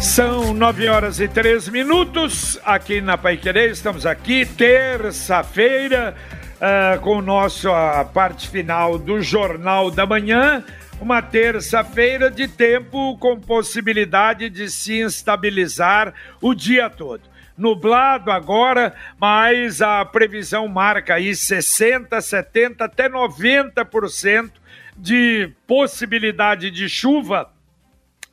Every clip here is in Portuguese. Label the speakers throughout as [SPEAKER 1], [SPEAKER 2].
[SPEAKER 1] São nove horas e três minutos aqui na Pai Querer. Estamos aqui terça-feira uh, com nosso, a parte final do Jornal da Manhã. Uma terça-feira de tempo com possibilidade de se instabilizar o dia todo nublado agora, mas a previsão marca aí 60, 70 até 90% de possibilidade de chuva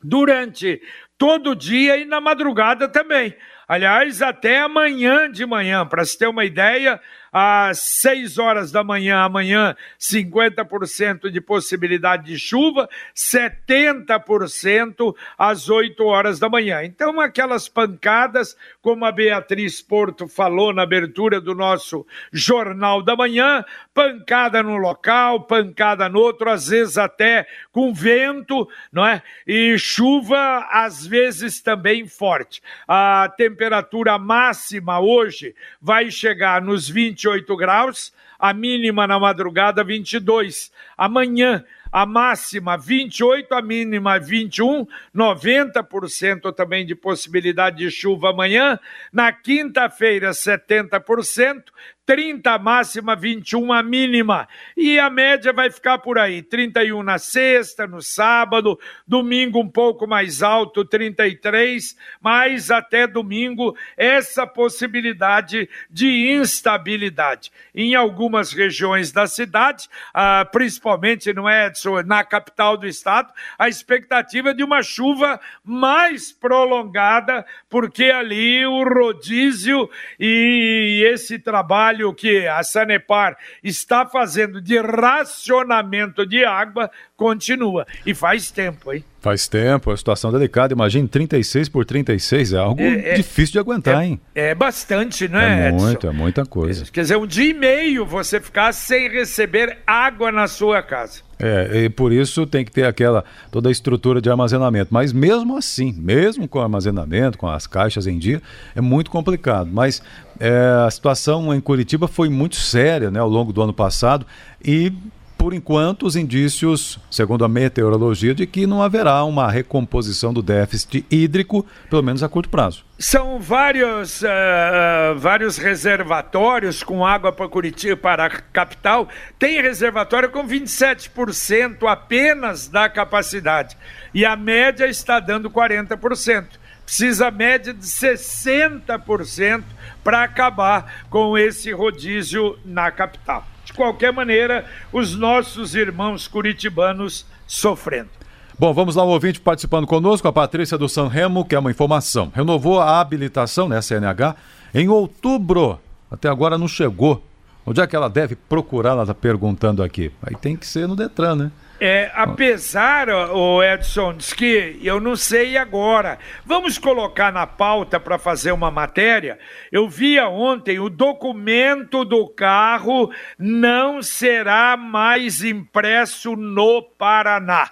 [SPEAKER 1] durante todo dia e na madrugada também. Aliás, até amanhã de manhã, para se ter uma ideia, às 6 horas da manhã, amanhã, 50% de possibilidade de chuva, 70% às 8 horas da manhã. Então, aquelas pancadas, como a Beatriz Porto falou na abertura do nosso Jornal da Manhã, pancada no local, pancada no outro, às vezes até com vento, não é? E chuva, às vezes também forte. A temperatura máxima hoje vai chegar nos 20 28 graus, a mínima na madrugada 22. Amanhã a máxima 28, a mínima 21, 90% também de possibilidade de chuva amanhã. Na quinta-feira, 70%, 30 a máxima, 21 a mínima. E a média vai ficar por aí: 31 na sexta, no sábado, domingo um pouco mais alto, 33, mas até domingo essa possibilidade de instabilidade. Em algumas regiões da cidade, ah, principalmente no Edson, na capital do estado, a expectativa é de uma chuva mais prolongada, porque ali o rodízio e esse trabalho trabalho que a Sanepar está fazendo de racionamento de água continua. E faz tempo, hein?
[SPEAKER 2] Faz tempo, é uma situação delicada. Imagine 36 por 36, é algo é, é, difícil de aguentar,
[SPEAKER 1] é,
[SPEAKER 2] hein?
[SPEAKER 1] É bastante, né?
[SPEAKER 2] É muito, é muita coisa.
[SPEAKER 1] Quer dizer, um dia e meio você ficar sem receber água na sua casa.
[SPEAKER 2] É, e por isso tem que ter aquela toda a estrutura de armazenamento. Mas mesmo assim, mesmo com armazenamento, com as caixas em dia, é muito complicado. Mas é, a situação em Curitiba foi muito séria né, ao longo do ano passado e por enquanto, os indícios, segundo a meteorologia, de que não haverá uma recomposição do déficit hídrico, pelo menos a curto prazo.
[SPEAKER 1] São vários, uh, vários reservatórios com água para Curitiba, para a capital. Tem reservatório com 27% apenas da capacidade. E a média está dando 40%. Precisa média de 60% para acabar com esse rodízio na capital qualquer maneira, os nossos irmãos curitibanos sofrendo.
[SPEAKER 2] Bom, vamos lá, o ouvinte participando conosco, a Patrícia do Sanremo, que é uma informação. Renovou a habilitação, né, CNH, em outubro. Até agora não chegou. Onde é que ela deve procurar? Ela está perguntando aqui. Aí tem que ser no Detran, né?
[SPEAKER 1] É, apesar, o Edson, diz que eu não sei agora. Vamos colocar na pauta para fazer uma matéria. Eu via ontem o documento do carro não será mais impresso no Paraná.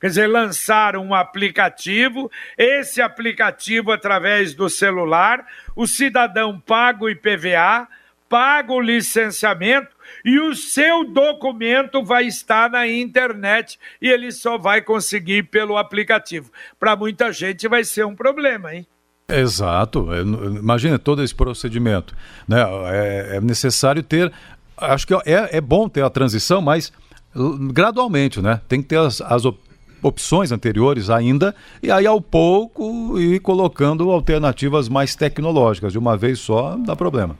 [SPEAKER 1] Quer dizer, lançaram um aplicativo, esse aplicativo, através do celular, o cidadão paga o IPVA, paga o licenciamento e o seu documento vai estar na internet e ele só vai conseguir pelo aplicativo. Para muita gente vai ser um problema, hein?
[SPEAKER 2] Exato. É, imagina todo esse procedimento. Né? É, é necessário ter. Acho que é, é bom ter a transição, mas gradualmente, né? Tem que ter as, as opções anteriores ainda, e aí ao pouco ir colocando alternativas mais tecnológicas. De uma vez só, dá problema.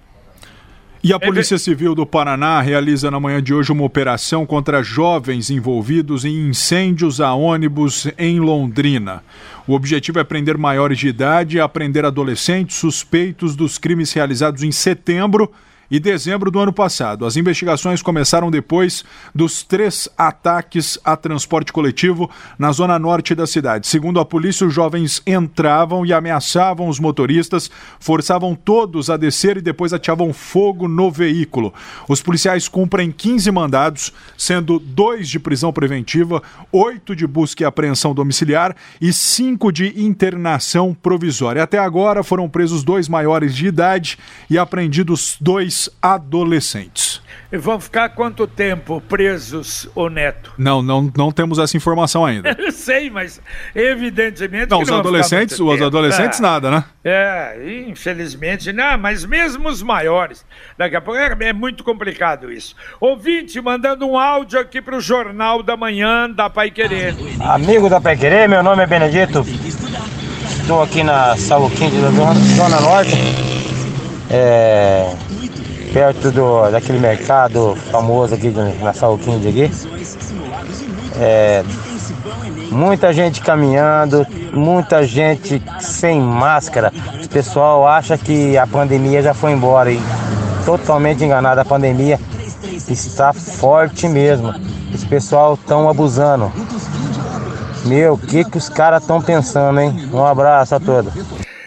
[SPEAKER 3] E a Polícia Civil do Paraná realiza na manhã de hoje uma operação contra jovens envolvidos em incêndios a ônibus em Londrina. O objetivo é prender maiores de idade e aprender adolescentes suspeitos dos crimes realizados em setembro e dezembro do ano passado. As investigações começaram depois dos três ataques a transporte coletivo na zona norte da cidade. Segundo a polícia, os jovens entravam e ameaçavam os motoristas, forçavam todos a descer e depois ateavam fogo no veículo. Os policiais cumprem 15 mandados, sendo dois de prisão preventiva, oito de busca e apreensão domiciliar e cinco de internação provisória. Até agora foram presos dois maiores de idade e apreendidos dois adolescentes.
[SPEAKER 1] E vão ficar quanto tempo presos, o Neto?
[SPEAKER 3] Não, não, não temos essa informação ainda.
[SPEAKER 1] Eu sei, mas evidentemente.
[SPEAKER 3] Não, os
[SPEAKER 1] não
[SPEAKER 3] adolescentes, os adolescentes
[SPEAKER 1] é.
[SPEAKER 3] nada, né?
[SPEAKER 1] É, infelizmente, não, mas mesmo os maiores. Daqui a pouco é, é muito complicado isso. Ouvinte, mandando um áudio aqui para o Jornal da Manhã da Pai Querer.
[SPEAKER 4] Amigo da Pai Querer, meu nome é Benedito. Estou aqui na Saluquinde da Zona Norte. É, perto do, daquele mercado famoso aqui na Saluquinde aqui. É, muita gente caminhando, muita gente sem máscara. O pessoal acha que a pandemia já foi embora e totalmente enganado. A pandemia está forte mesmo. Esse pessoal estão abusando. Meu, o que, que os caras estão pensando, hein? Um abraço a todos.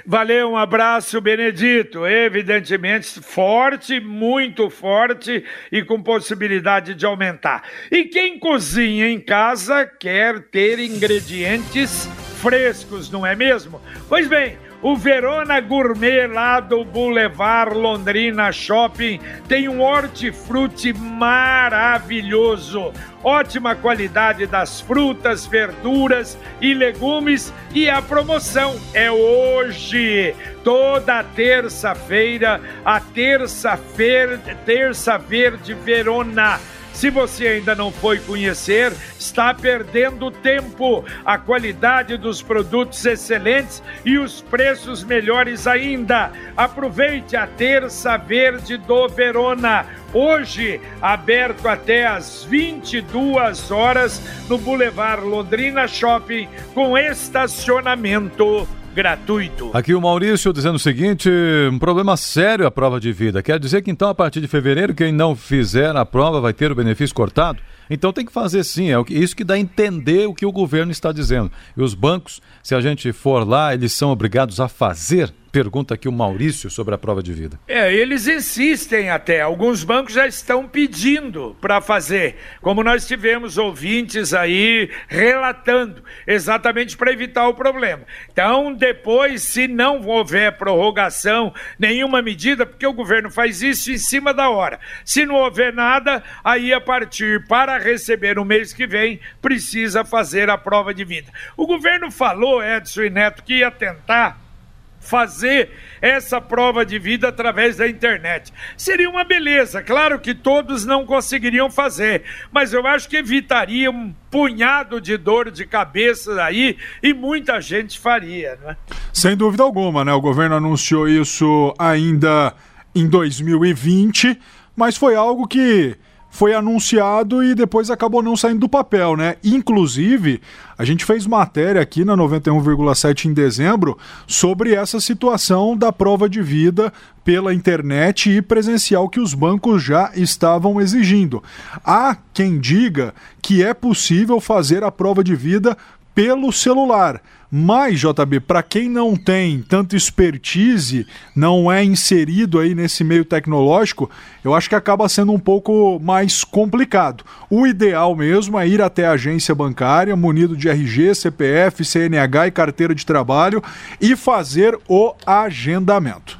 [SPEAKER 1] Valeu, um abraço, Benedito. Evidentemente, forte, muito forte e com possibilidade de aumentar. E quem cozinha em casa quer ter ingredientes frescos, não é mesmo? Pois bem, o Verona Gourmet lá do Boulevard Londrina Shopping tem um hortifruti maravilhoso. Ótima qualidade das frutas, verduras e legumes e a promoção é hoje. Toda terça-feira, a terça-feira, terça verde Verona se você ainda não foi conhecer, está perdendo tempo. A qualidade dos produtos excelentes e os preços melhores ainda. Aproveite a Terça Verde do Verona. Hoje, aberto até às 22 horas no Boulevard Londrina Shopping, com estacionamento gratuito.
[SPEAKER 2] Aqui o Maurício dizendo o seguinte: um problema sério a prova de vida. Quer dizer que então, a partir de fevereiro, quem não fizer a prova vai ter o benefício cortado? Então tem que fazer sim, é isso que dá a entender o que o governo está dizendo. E os bancos, se a gente for lá, eles são obrigados a fazer Pergunta aqui o Maurício sobre a prova de vida.
[SPEAKER 1] É, eles insistem até. Alguns bancos já estão pedindo para fazer. Como nós tivemos ouvintes aí relatando, exatamente para evitar o problema. Então, depois, se não houver prorrogação, nenhuma medida, porque o governo faz isso em cima da hora. Se não houver nada, aí a partir para receber no mês que vem, precisa fazer a prova de vida. O governo falou, Edson e Neto, que ia tentar fazer essa prova de vida através da internet. Seria uma beleza, claro que todos não conseguiriam fazer, mas eu acho que evitaria um punhado de dor de cabeça aí e muita gente faria, né?
[SPEAKER 3] Sem dúvida alguma, né? O governo anunciou isso ainda em 2020, mas foi algo que foi anunciado e depois acabou não saindo do papel, né? Inclusive, a gente fez matéria aqui na 91,7 em dezembro sobre essa situação da prova de vida pela internet e presencial que os bancos já estavam exigindo. Há quem diga que é possível fazer a prova de vida pelo celular. Mas, JB, para quem não tem tanto expertise, não é inserido aí nesse meio tecnológico, eu acho que acaba sendo um pouco mais complicado. O ideal mesmo é ir até a agência bancária, munido de RG, CPF, CNH e carteira de trabalho e fazer o agendamento.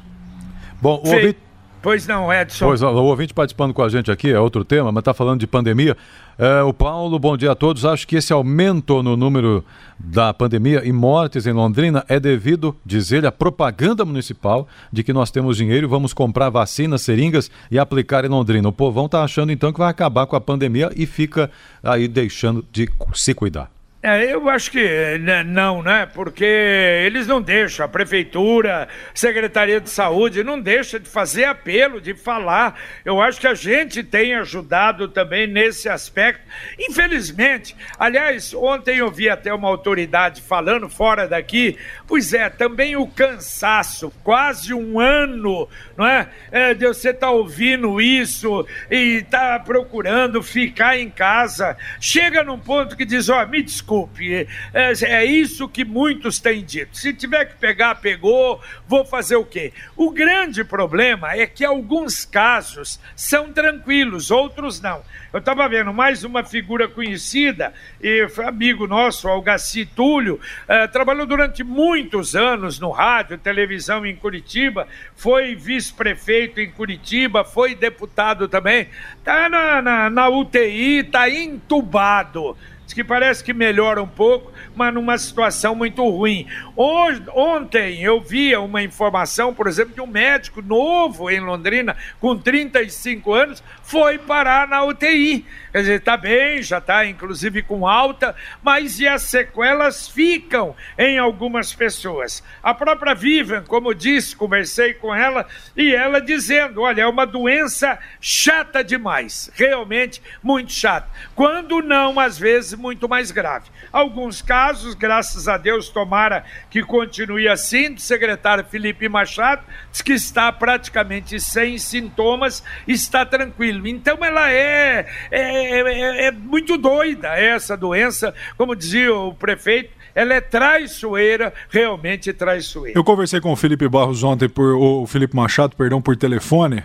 [SPEAKER 2] Bom, o ouvinte...
[SPEAKER 1] Pois não, Edson.
[SPEAKER 2] Pois, o ouvinte participando com a gente aqui é outro tema, mas está falando de pandemia. É, o Paulo, bom dia a todos. Acho que esse aumento no número da pandemia e mortes em Londrina é devido, diz ele, à propaganda municipal de que nós temos dinheiro e vamos comprar vacinas, seringas e aplicar em Londrina. O povão está achando então que vai acabar com a pandemia e fica aí deixando de se cuidar.
[SPEAKER 1] É, eu acho que né, não, né? Porque eles não deixam, a prefeitura, Secretaria de Saúde, não deixa de fazer apelo, de falar. Eu acho que a gente tem ajudado também nesse aspecto. Infelizmente, aliás, ontem eu vi até uma autoridade falando fora daqui, Pois é, também o cansaço, quase um ano, não é? é de você estar tá ouvindo isso e tá procurando ficar em casa. Chega num ponto que diz: ó, oh, me desculpe, é, é isso que muitos têm dito. Se tiver que pegar, pegou, vou fazer o quê? O grande problema é que alguns casos são tranquilos, outros não. Eu estava vendo mais uma figura conhecida, e amigo nosso, Algaci Túlio, eh, trabalhou durante muitos anos no rádio, televisão em Curitiba, foi vice-prefeito em Curitiba, foi deputado também, está na, na, na UTI, está entubado. Diz que parece que melhora um pouco, mas numa situação muito ruim. Ontem eu via uma informação, por exemplo, de um médico novo em Londrina, com 35 anos, foi parar na UTI. Quer dizer, está bem, já está inclusive com alta, mas e as sequelas ficam em algumas pessoas. A própria Vivian, como disse, conversei com ela, e ela dizendo: olha, é uma doença chata demais, realmente muito chata. Quando não, às vezes, muito mais grave. Alguns casos, graças a Deus, tomara que continue assim, do secretário Felipe Machado, diz que está praticamente sem sintomas, está tranquilo. Então ela é, é, é, é muito doida, essa doença, como dizia o prefeito, ela é traiçoeira, realmente traiçoeira.
[SPEAKER 3] Eu conversei com o Felipe Barros ontem, por, o Felipe Machado, perdão, por telefone.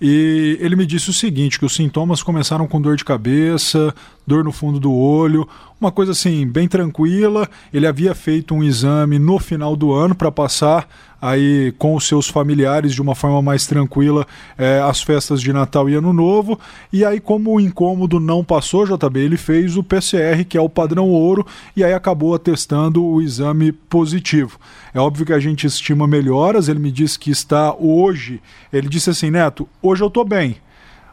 [SPEAKER 3] E ele me disse o seguinte: que os sintomas começaram com dor de cabeça, dor no fundo do olho, uma coisa assim, bem tranquila. Ele havia feito um exame no final do ano para passar aí com os seus familiares de uma forma mais tranquila é, as festas de Natal e Ano Novo. E aí, como o incômodo não passou, JB, ele fez o PCR, que é o padrão ouro, e aí acabou atestando o exame positivo. É óbvio que a gente estima melhoras, ele me disse que está hoje. Ele disse assim, Neto, hoje eu estou bem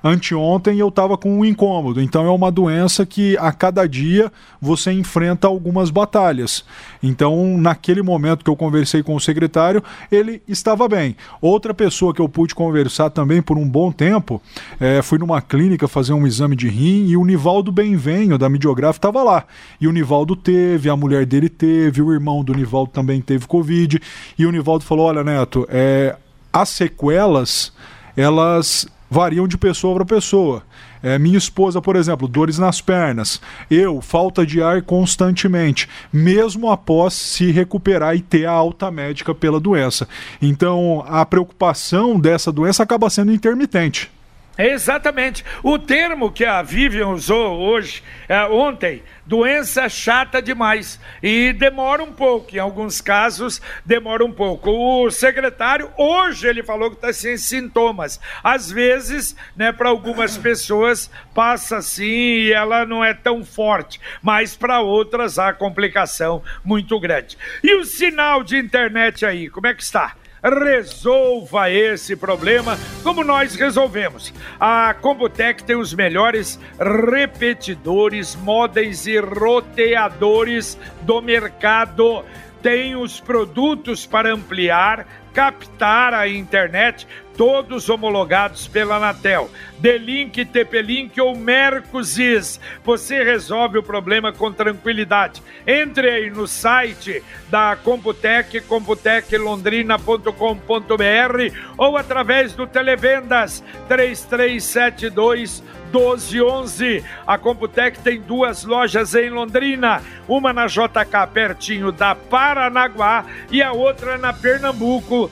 [SPEAKER 3] anteontem eu estava com um incômodo. Então é uma doença que a cada dia você enfrenta algumas batalhas. Então, naquele momento que eu conversei com o secretário, ele estava bem. Outra pessoa que eu pude conversar também por um bom tempo, é, fui numa clínica fazer um exame de rim e o Nivaldo Benvenho, da Midiografa, estava lá. E o Nivaldo teve, a mulher dele teve, o irmão do Nivaldo também teve Covid. E o Nivaldo falou: Olha, Neto, é, as sequelas elas variam de pessoa para pessoa. É, minha esposa, por exemplo, dores nas pernas. Eu, falta de ar constantemente, mesmo após se recuperar e ter a alta médica pela doença. Então, a preocupação dessa doença acaba sendo intermitente.
[SPEAKER 1] Exatamente. O termo que a Vivian usou hoje, é, ontem, doença chata demais. E demora um pouco, em alguns casos demora um pouco. O secretário, hoje, ele falou que está sem sintomas. Às vezes, né, para algumas pessoas, passa assim e ela não é tão forte, mas para outras há complicação muito grande. E o sinal de internet aí, como é que está? Resolva esse problema como nós resolvemos. A Computec tem os melhores repetidores, modems e roteadores do mercado. Tem os produtos para ampliar, captar a internet todos homologados pela Anatel. D-Link, TP-Link ou Mercosis. Você resolve o problema com tranquilidade. Entre aí no site da Computec, computeclondrina.com.br ou através do Televendas 3372 1211. A Computec tem duas lojas em Londrina, uma na JK pertinho da Paranaguá e a outra na Pernambuco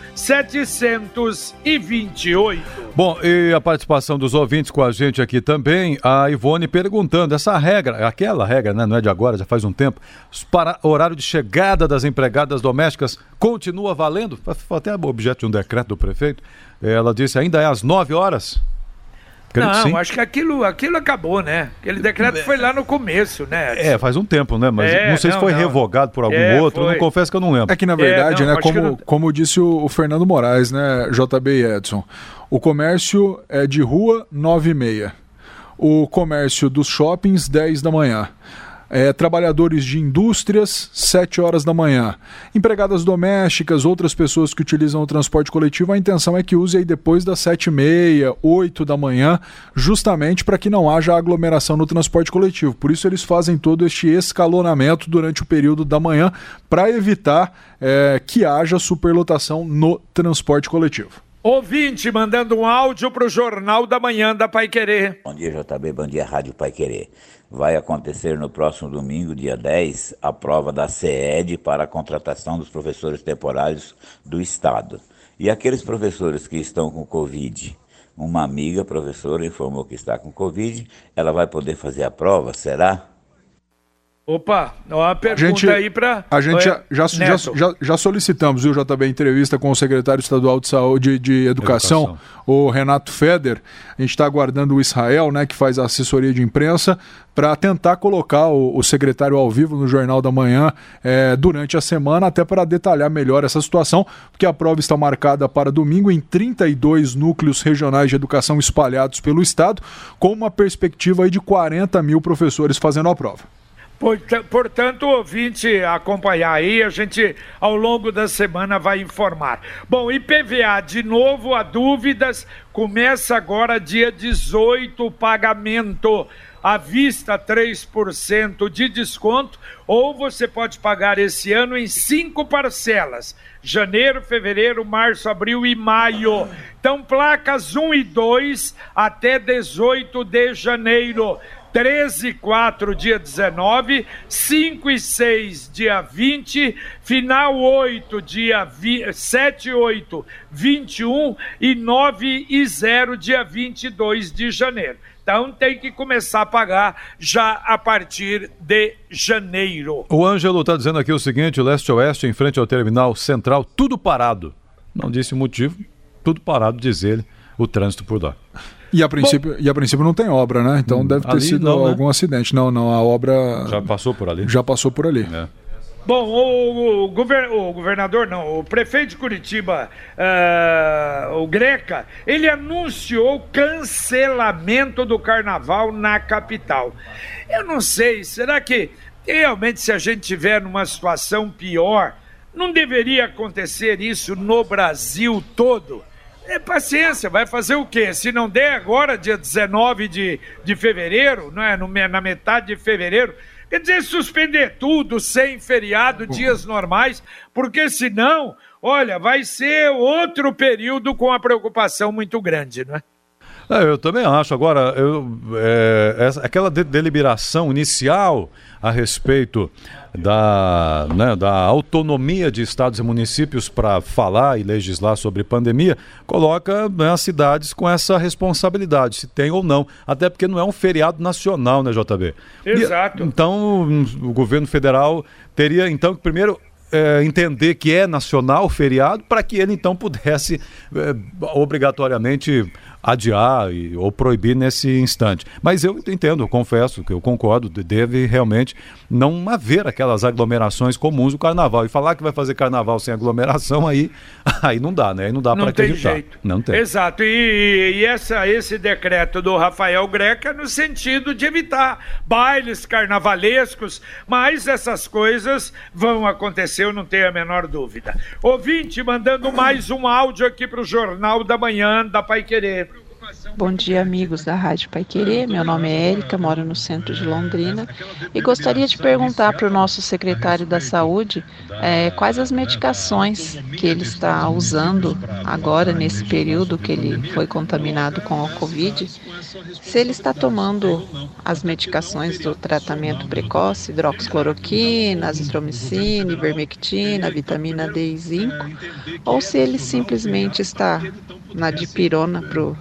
[SPEAKER 1] 728.
[SPEAKER 2] Bom, e a participação dos ouvintes com a gente aqui também, a Ivone perguntando essa regra, aquela regra, né, não é de agora, já faz um tempo, para horário de chegada das empregadas domésticas continua valendo? Foi até objeto de um decreto do prefeito. Ela disse ainda é às 9 horas.
[SPEAKER 1] Não, sim. acho que aquilo, aquilo acabou, né? Aquele decreto foi lá no começo, né?
[SPEAKER 2] É, faz um tempo, né? Mas é, não sei não, se foi não. revogado por algum é, outro, não confesso que eu não lembro.
[SPEAKER 3] É que na verdade, é, né, como, como disse o, o, Fernando Moraes, né, JB e Edson, o comércio é de rua 9 e meia. O comércio dos shoppings 10 da manhã. É, trabalhadores de indústrias, 7 horas da manhã. Empregadas domésticas, outras pessoas que utilizam o transporte coletivo, a intenção é que use aí depois das 7 e meia, 8 da manhã, justamente para que não haja aglomeração no transporte coletivo. Por isso eles fazem todo este escalonamento durante o período da manhã para evitar é, que haja superlotação no transporte coletivo.
[SPEAKER 1] Ouvinte mandando um áudio para o Jornal da Manhã da Pai Querer.
[SPEAKER 5] Bom dia, JB. Bom dia, Rádio Pai Querer. Vai acontecer no próximo domingo, dia 10, a prova da CED para a contratação dos professores temporários do Estado. E aqueles professores que estão com Covid, uma amiga professora informou que está com Covid, ela vai poder fazer a prova, será?
[SPEAKER 1] Opa, uma pergunta
[SPEAKER 3] gente,
[SPEAKER 1] aí para.
[SPEAKER 3] A gente já, já, já, já, já, solicitamos, viu, JB, entrevista com o secretário estadual de saúde de educação, educação. o Renato Feder. A gente está aguardando o Israel, né, que faz a assessoria de imprensa, para tentar colocar o, o, secretário ao vivo no Jornal da Manhã é, durante a semana, até para detalhar melhor essa situação, porque a prova está marcada para domingo em 32 núcleos regionais de educação espalhados pelo estado, com uma perspectiva aí de 40 mil professores fazendo a prova.
[SPEAKER 1] Portanto, ouvinte acompanhar aí, a gente ao longo da semana vai informar. Bom, IPVA, de novo, há dúvidas, começa agora dia 18 o pagamento à vista 3% de desconto, ou você pode pagar esse ano em cinco parcelas: janeiro, fevereiro, março, abril e maio. Então, placas 1 e 2 até 18 de janeiro. 13 e 4, dia 19, 5 e 6, dia 20, final 8, dia 7 e 8, 21 e 9 e 0, dia 22 de janeiro. Então tem que começar a pagar já a partir de janeiro.
[SPEAKER 2] O Ângelo está dizendo aqui o seguinte: leste-oeste, em frente ao terminal central, tudo parado. Não disse o motivo, tudo parado, diz ele, o trânsito por lá.
[SPEAKER 3] E a princípio, Bom, e a princípio não tem obra, né? Então hum, deve ter sido não, né? algum né? acidente. Não, não, a obra.
[SPEAKER 2] Já passou por ali?
[SPEAKER 3] Já passou por ali. É.
[SPEAKER 1] Bom, o, o, o, governador, não, o prefeito de Curitiba, uh, o Greca, ele anunciou cancelamento do carnaval na capital. Eu não sei, será que realmente se a gente tiver numa situação pior, não deveria acontecer isso no Brasil todo? É paciência, vai fazer o quê? Se não der agora, dia 19 de, de fevereiro, não é? No, na metade de fevereiro, quer dizer, suspender tudo sem feriado, dias normais, porque senão, olha, vai ser outro período com a preocupação muito grande, não é?
[SPEAKER 2] É, eu também acho. Agora, eu, é, essa, aquela de, deliberação inicial a respeito da, né, da autonomia de estados e municípios para falar e legislar sobre pandemia, coloca né, as cidades com essa responsabilidade, se tem ou não. Até porque não é um feriado nacional, né, JB?
[SPEAKER 1] Exato.
[SPEAKER 2] E, então, o governo federal teria, então, que primeiro é, entender que é nacional o feriado para que ele então pudesse é, obrigatoriamente adiar e, ou proibir nesse instante. Mas eu entendo, confesso que eu concordo, deve realmente não haver aquelas aglomerações comuns do carnaval. E falar que vai fazer carnaval sem aglomeração, aí, aí não dá, né? Aí não dá para acreditar. Jeito.
[SPEAKER 1] Não tem. Exato. E, e essa, esse decreto do Rafael Greca no sentido de evitar bailes carnavalescos, mas essas coisas vão acontecer, eu não tenho a menor dúvida. Ouvinte, mandando mais um áudio aqui para o Jornal da Manhã da Pai Querer.
[SPEAKER 6] Bom dia, amigos da Rádio Pai Querer. Meu nome é Érica, moro no centro de Londrina e gostaria de perguntar para o nosso secretário da Saúde é, quais as medicações que ele está usando agora, nesse período que ele foi contaminado com a Covid, se ele está tomando as medicações do tratamento precoce, hidroxicloroquina, azitromicina, ivermectina, vitamina D e zinco, ou se ele simplesmente está na dipirona para o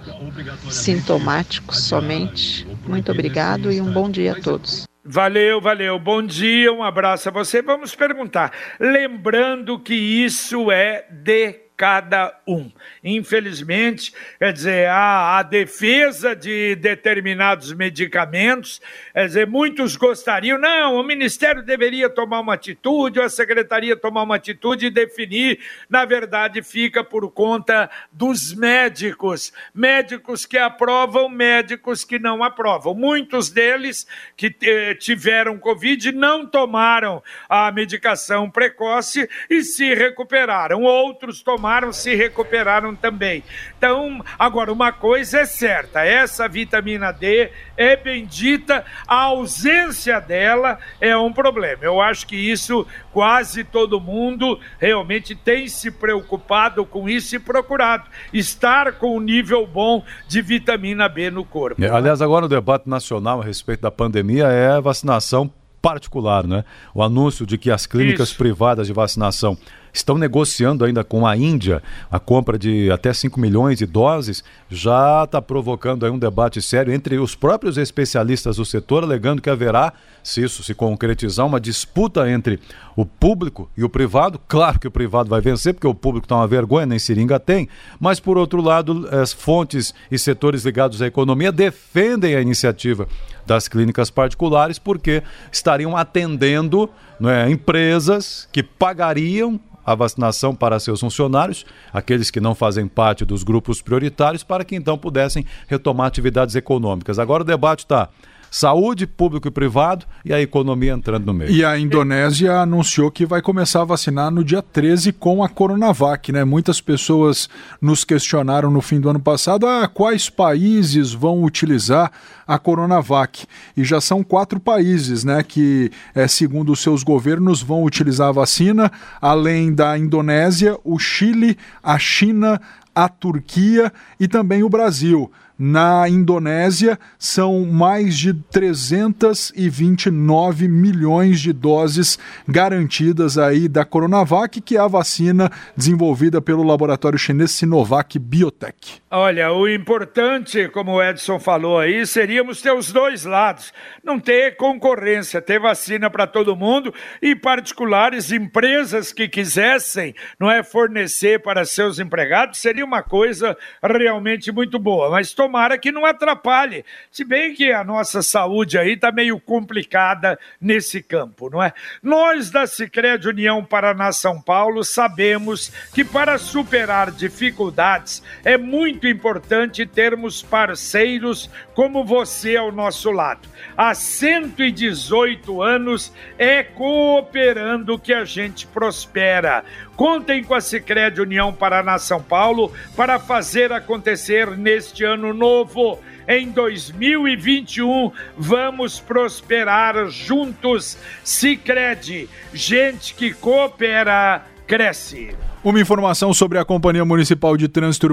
[SPEAKER 6] sintomático somente. Muito obrigado e um bom dia a todos.
[SPEAKER 1] Valeu, valeu. Bom dia, um abraço a você. Vamos perguntar. Lembrando que isso é de cada um. Infelizmente, quer dizer, a, a defesa de determinados medicamentos, quer dizer, muitos gostariam, não, o Ministério deveria tomar uma atitude, ou a Secretaria tomar uma atitude e definir, na verdade, fica por conta dos médicos, médicos que aprovam, médicos que não aprovam. Muitos deles que eh, tiveram Covid não tomaram a medicação precoce e se recuperaram. Outros tomaram, se recuperaram também. Então, agora, uma coisa é certa: essa vitamina D é bendita, a ausência dela é um problema. Eu acho que isso quase todo mundo realmente tem se preocupado com isso e procurado estar com um nível bom de vitamina B no corpo.
[SPEAKER 2] É, aliás, agora o debate nacional a respeito da pandemia é a vacinação particular, né? O anúncio de que as clínicas Isso. privadas de vacinação estão negociando ainda com a Índia a compra de até 5 milhões de doses, já está provocando aí um debate sério entre os próprios especialistas do setor, alegando que haverá, se isso se concretizar, uma disputa entre o público e o privado. Claro que o privado vai vencer, porque o público está uma vergonha, nem seringa tem, mas por outro lado, as fontes e setores ligados à economia defendem a iniciativa das clínicas particulares porque estariam atendendo é, empresas que pagariam a vacinação para seus funcionários, aqueles que não fazem parte dos grupos prioritários, para que então pudessem retomar atividades econômicas. Agora o debate está saúde, público e privado e a economia entrando no meio.
[SPEAKER 3] E a Indonésia anunciou que vai começar a vacinar no dia 13 com a Coronavac, né? Muitas pessoas nos questionaram no fim do ano passado, ah, quais países vão utilizar a Coronavac? E já são quatro países, né, que é, segundo os seus governos vão utilizar a vacina, além da Indonésia, o Chile, a China, a Turquia e também o Brasil. Na Indonésia, são mais de 329 milhões de doses garantidas aí da Coronavac, que é a vacina desenvolvida pelo laboratório chinês Sinovac Biotech.
[SPEAKER 1] Olha, o importante, como o Edson falou aí, seríamos ter os dois lados. Não ter concorrência, ter vacina para todo mundo e particulares empresas que quisessem, não é, fornecer para seus empregados, seria uma coisa realmente muito boa. Mas tomara que não atrapalhe. Se bem que a nossa saúde aí está meio complicada nesse campo, não é? Nós da Sicredi União Paraná São Paulo sabemos que para superar dificuldades é muito importante termos parceiros como você ao nosso lado. Há 118 anos é cooperando que a gente prospera. Contem com a Sicredi União Paraná São Paulo para fazer acontecer neste ano novo. Em 2021, vamos prosperar juntos. Sicredi, gente que coopera, cresce.
[SPEAKER 3] Uma informação sobre a Companhia Municipal de Trânsito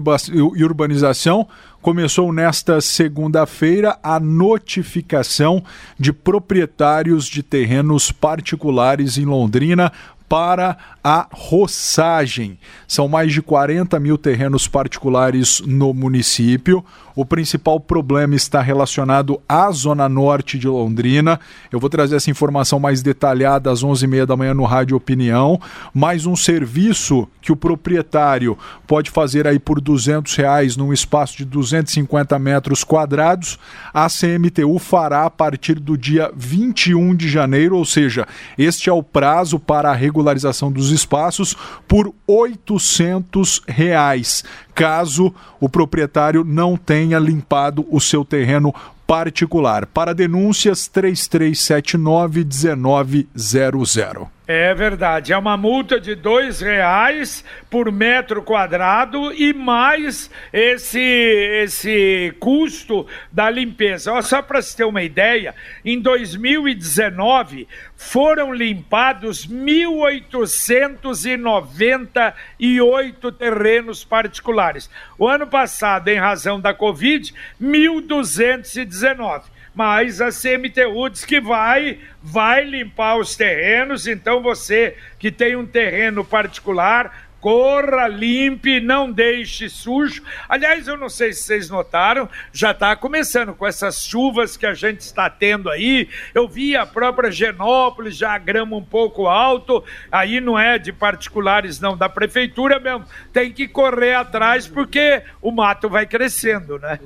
[SPEAKER 3] e Urbanização. Começou nesta segunda-feira a notificação de proprietários de terrenos particulares em Londrina para a roçagem. São mais de 40 mil terrenos particulares no município. O principal problema está relacionado à zona norte de Londrina. Eu vou trazer essa informação mais detalhada às 11h30 da manhã no Rádio Opinião. Mais um serviço que o proprietário pode fazer aí por 200 reais num espaço de 250 metros quadrados. A CMTU fará a partir do dia 21 de janeiro, ou seja, este é o prazo para a regularização dos espaços por 800 reais caso o proprietário não tenha limpado o seu terreno particular. Para denúncias 3379 1900.
[SPEAKER 1] É verdade, é uma multa de dois reais por metro quadrado e mais esse esse custo da limpeza. só para se ter uma ideia, em 2019 foram limpados 1.898 terrenos particulares. O ano passado, em razão da Covid, 1.219 mas a CMTU diz que vai, vai limpar os terrenos, então você que tem um terreno particular, corra, limpe, não deixe sujo. Aliás, eu não sei se vocês notaram, já está começando com essas chuvas que a gente está tendo aí. Eu vi a própria Genópolis, já a grama um pouco alto, aí não é de particulares, não, da prefeitura mesmo. Tem que correr atrás porque o mato vai crescendo, né?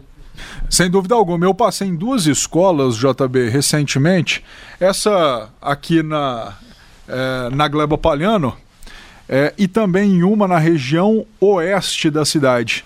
[SPEAKER 3] Sem dúvida alguma. Eu passei em duas escolas, JB, recentemente. Essa aqui na, é, na Gleba Palhano, é, e também em uma na região oeste da cidade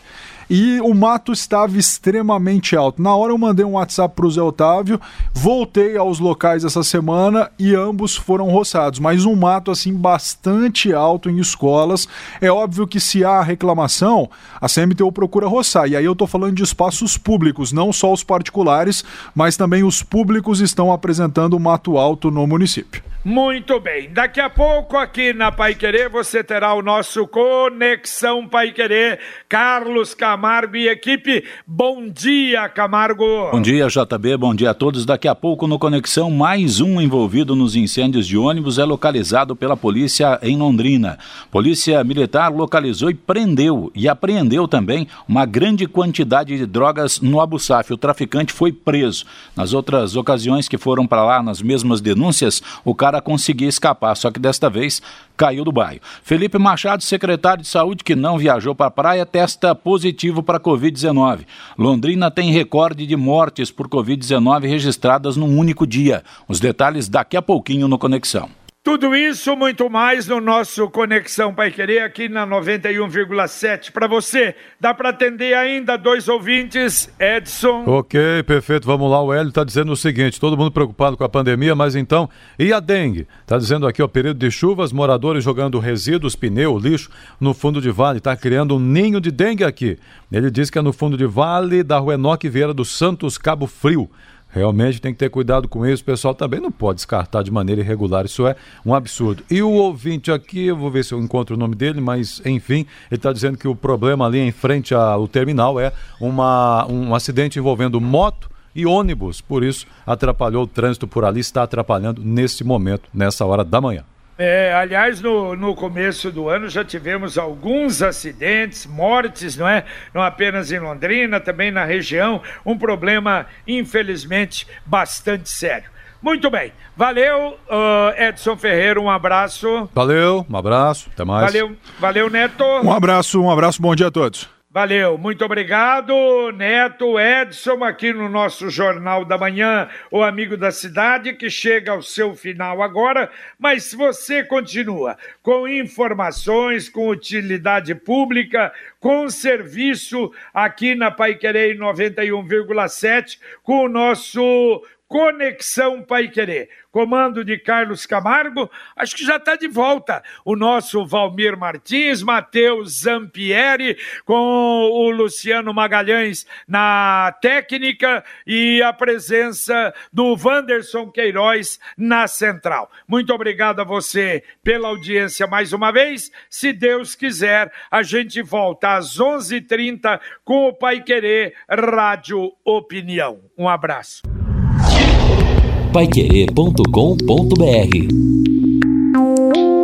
[SPEAKER 3] e o mato estava extremamente alto. Na hora eu mandei um WhatsApp para o Zé Otávio, voltei aos locais essa semana e ambos foram roçados, mas um mato assim bastante alto em escolas. É óbvio que se há reclamação, a CMTU procura roçar. E aí eu estou falando de espaços públicos, não só os particulares, mas também os públicos estão apresentando mato alto no município.
[SPEAKER 1] Muito bem. Daqui a pouco aqui na Pai Querer você terá o nosso Conexão Pai Querer. Carlos Camargo e equipe. Bom dia, Camargo.
[SPEAKER 7] Bom dia, JB. Bom dia a todos. Daqui a pouco no Conexão, mais um envolvido nos incêndios de ônibus é localizado pela polícia em Londrina. Polícia Militar localizou e prendeu e apreendeu também uma grande quantidade de drogas no Abu Saf. O traficante foi preso. Nas outras ocasiões que foram para lá, nas mesmas denúncias, o cara cara conseguir escapar, só que desta vez caiu do bairro. Felipe Machado, secretário de saúde que não viajou para a praia, testa positivo para Covid-19. Londrina tem recorde de mortes por Covid-19 registradas num único dia. Os detalhes daqui a pouquinho no Conexão.
[SPEAKER 1] Tudo isso, muito mais no nosso Conexão Pai Querer aqui na 91,7 para você. Dá para atender ainda dois ouvintes, Edson.
[SPEAKER 2] Ok, perfeito. Vamos lá. O Hélio está dizendo o seguinte: todo mundo preocupado com a pandemia, mas então, e a dengue? Está dizendo aqui, ó, período de chuvas, moradores jogando resíduos, pneu, lixo no fundo de vale. Está criando um ninho de dengue aqui. Ele diz que é no fundo de vale da rua Enoque Vieira dos Santos, Cabo Frio. Realmente tem que ter cuidado com isso. O pessoal também não pode descartar de maneira irregular. Isso é um absurdo. E o ouvinte aqui, eu vou ver se eu encontro o nome dele, mas enfim, ele está dizendo que o problema ali em frente ao terminal é uma, um acidente envolvendo moto e ônibus. Por isso, atrapalhou o trânsito por ali, está atrapalhando nesse momento, nessa hora da manhã.
[SPEAKER 1] É, aliás, no, no começo do ano já tivemos alguns acidentes, mortes, não é? Não apenas em Londrina, também na região. Um problema, infelizmente, bastante sério. Muito bem. Valeu, uh, Edson Ferreira, um abraço.
[SPEAKER 2] Valeu, um abraço, até mais.
[SPEAKER 1] Valeu, valeu, Neto.
[SPEAKER 3] Um abraço, um abraço, bom dia a todos.
[SPEAKER 1] Valeu, muito obrigado, Neto Edson, aqui no nosso Jornal da Manhã, o amigo da cidade, que chega ao seu final agora, mas você continua com informações, com utilidade pública, com serviço aqui na Pai Querer 91,7, com o nosso Conexão Pai Querer. Comando de Carlos Camargo, acho que já está de volta o nosso Valmir Martins, Matheus Zampieri, com o Luciano Magalhães na técnica e a presença do Wanderson Queiroz na central. Muito obrigado a você pela audiência mais uma vez. Se Deus quiser, a gente volta às 11:30 h 30 com o Pai Querer Rádio Opinião. Um abraço
[SPEAKER 8] paiquerê.com.br